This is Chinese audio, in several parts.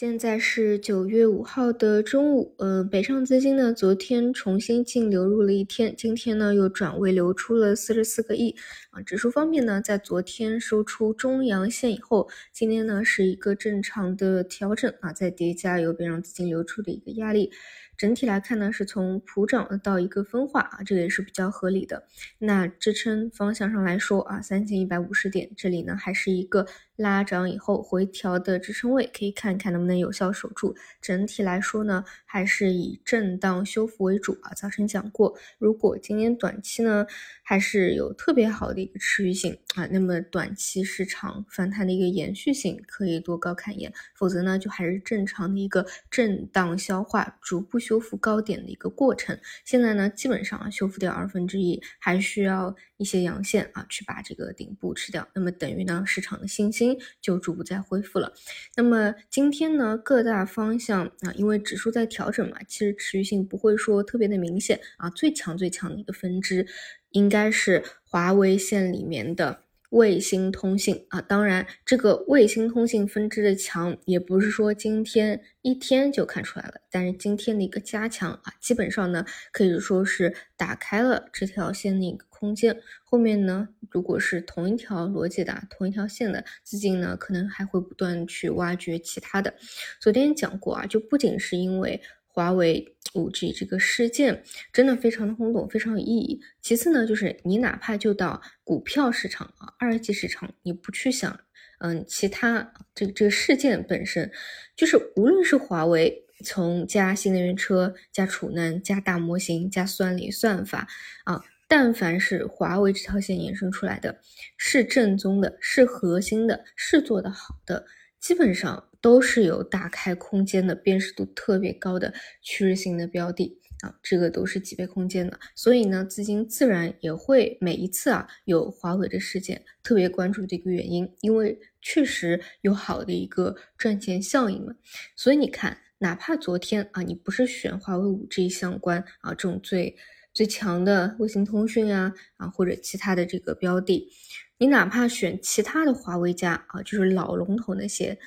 现在是九月五号的中午，呃，北上资金呢，昨天重新净流入了一天，今天呢又转为流出了四十四个亿啊。指数方面呢，在昨天收出中阳线以后，今天呢是一个正常的调整啊，在叠加有北上资金流出的一个压力。整体来看呢，是从普涨到一个分化啊，这个也是比较合理的。那支撑方向上来说啊，三千一百五十点这里呢，还是一个拉涨以后回调的支撑位，可以看看能不能有效守住。整体来说呢，还是以震荡修复为主啊。早晨讲过，如果今天短期呢，还是有特别好的一个持续性啊，那么短期市场反弹的一个延续性可以多高看一眼，否则呢，就还是正常的一个震荡消化，逐步。修复高点的一个过程，现在呢，基本上啊，修复掉二分之一，还需要一些阳线啊，去把这个顶部吃掉。那么等于呢，市场的信心就逐步在恢复了。那么今天呢，各大方向啊，因为指数在调整嘛，其实持续性不会说特别的明显啊。最强最强的一个分支，应该是华为线里面的。卫星通信啊，当然，这个卫星通信分支的强，也不是说今天一天就看出来了。但是今天的一个加强啊，基本上呢，可以说是打开了这条线的一个空间。后面呢，如果是同一条逻辑的、同一条线的资金呢，可能还会不断去挖掘其他的。昨天讲过啊，就不仅是因为。华为五 G 这个事件真的非常的轰动，非常有意义。其次呢，就是你哪怕就到股票市场啊，二级市场，你不去想，嗯，其他这这个事件本身，就是无论是华为从加新能源车、加储能、加大模型、加算力算法啊，但凡是华为这条线衍生出来的，是正宗的，是核心的，是做得好的。基本上都是有打开空间的，辨识度特别高的趋势性的标的啊，这个都是几倍空间的，所以呢，资金自然也会每一次啊有华为的事件特别关注的一个原因，因为确实有好的一个赚钱效应嘛。所以你看，哪怕昨天啊，你不是选华为五 G 相关啊这种最最强的卫星通讯啊啊或者其他的这个标的。你哪怕选其他的华为家啊，就是老龙头那些，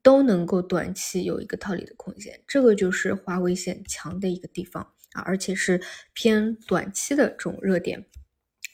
都能够短期有一个套利的空间，这个就是华为线强的一个地方啊，而且是偏短期的这种热点。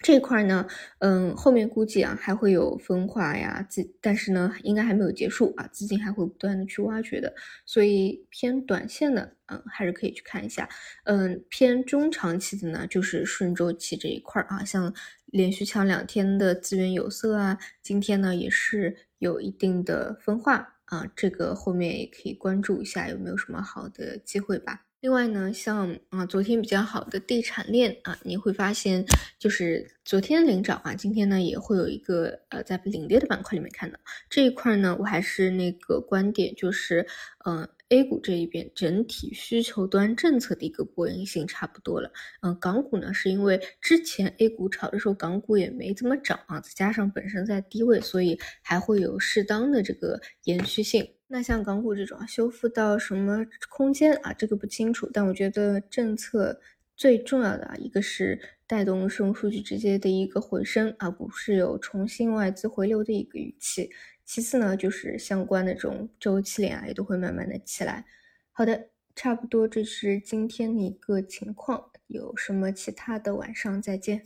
这块呢，嗯，后面估计啊还会有分化呀，资，但是呢，应该还没有结束啊，资金还会不断的去挖掘的，所以偏短线的，嗯，还是可以去看一下，嗯，偏中长期的呢，就是顺周期这一块啊，像连续强两天的资源有色啊，今天呢也是有一定的分化啊，这个后面也可以关注一下有没有什么好的机会吧。另外呢，像啊昨天比较好的地产链啊，你会发现就是昨天领涨啊，今天呢也会有一个呃在领跌的板块里面看到这一块呢，我还是那个观点，就是嗯。A 股这一边整体需求端政策的一个波形性差不多了，嗯，港股呢是因为之前 A 股炒的时候，港股也没怎么涨啊，再加上本身在低位，所以还会有适当的这个延续性。那像港股这种修复到什么空间啊，这个不清楚，但我觉得政策最重要的啊，一个是带动生物数据直接的一个回升啊，股市有重新外资回流的一个预期。其次呢，就是相关的这种周期链啊，也都会慢慢的起来。好的，差不多这是今天的一个情况，有什么其他的晚上再见。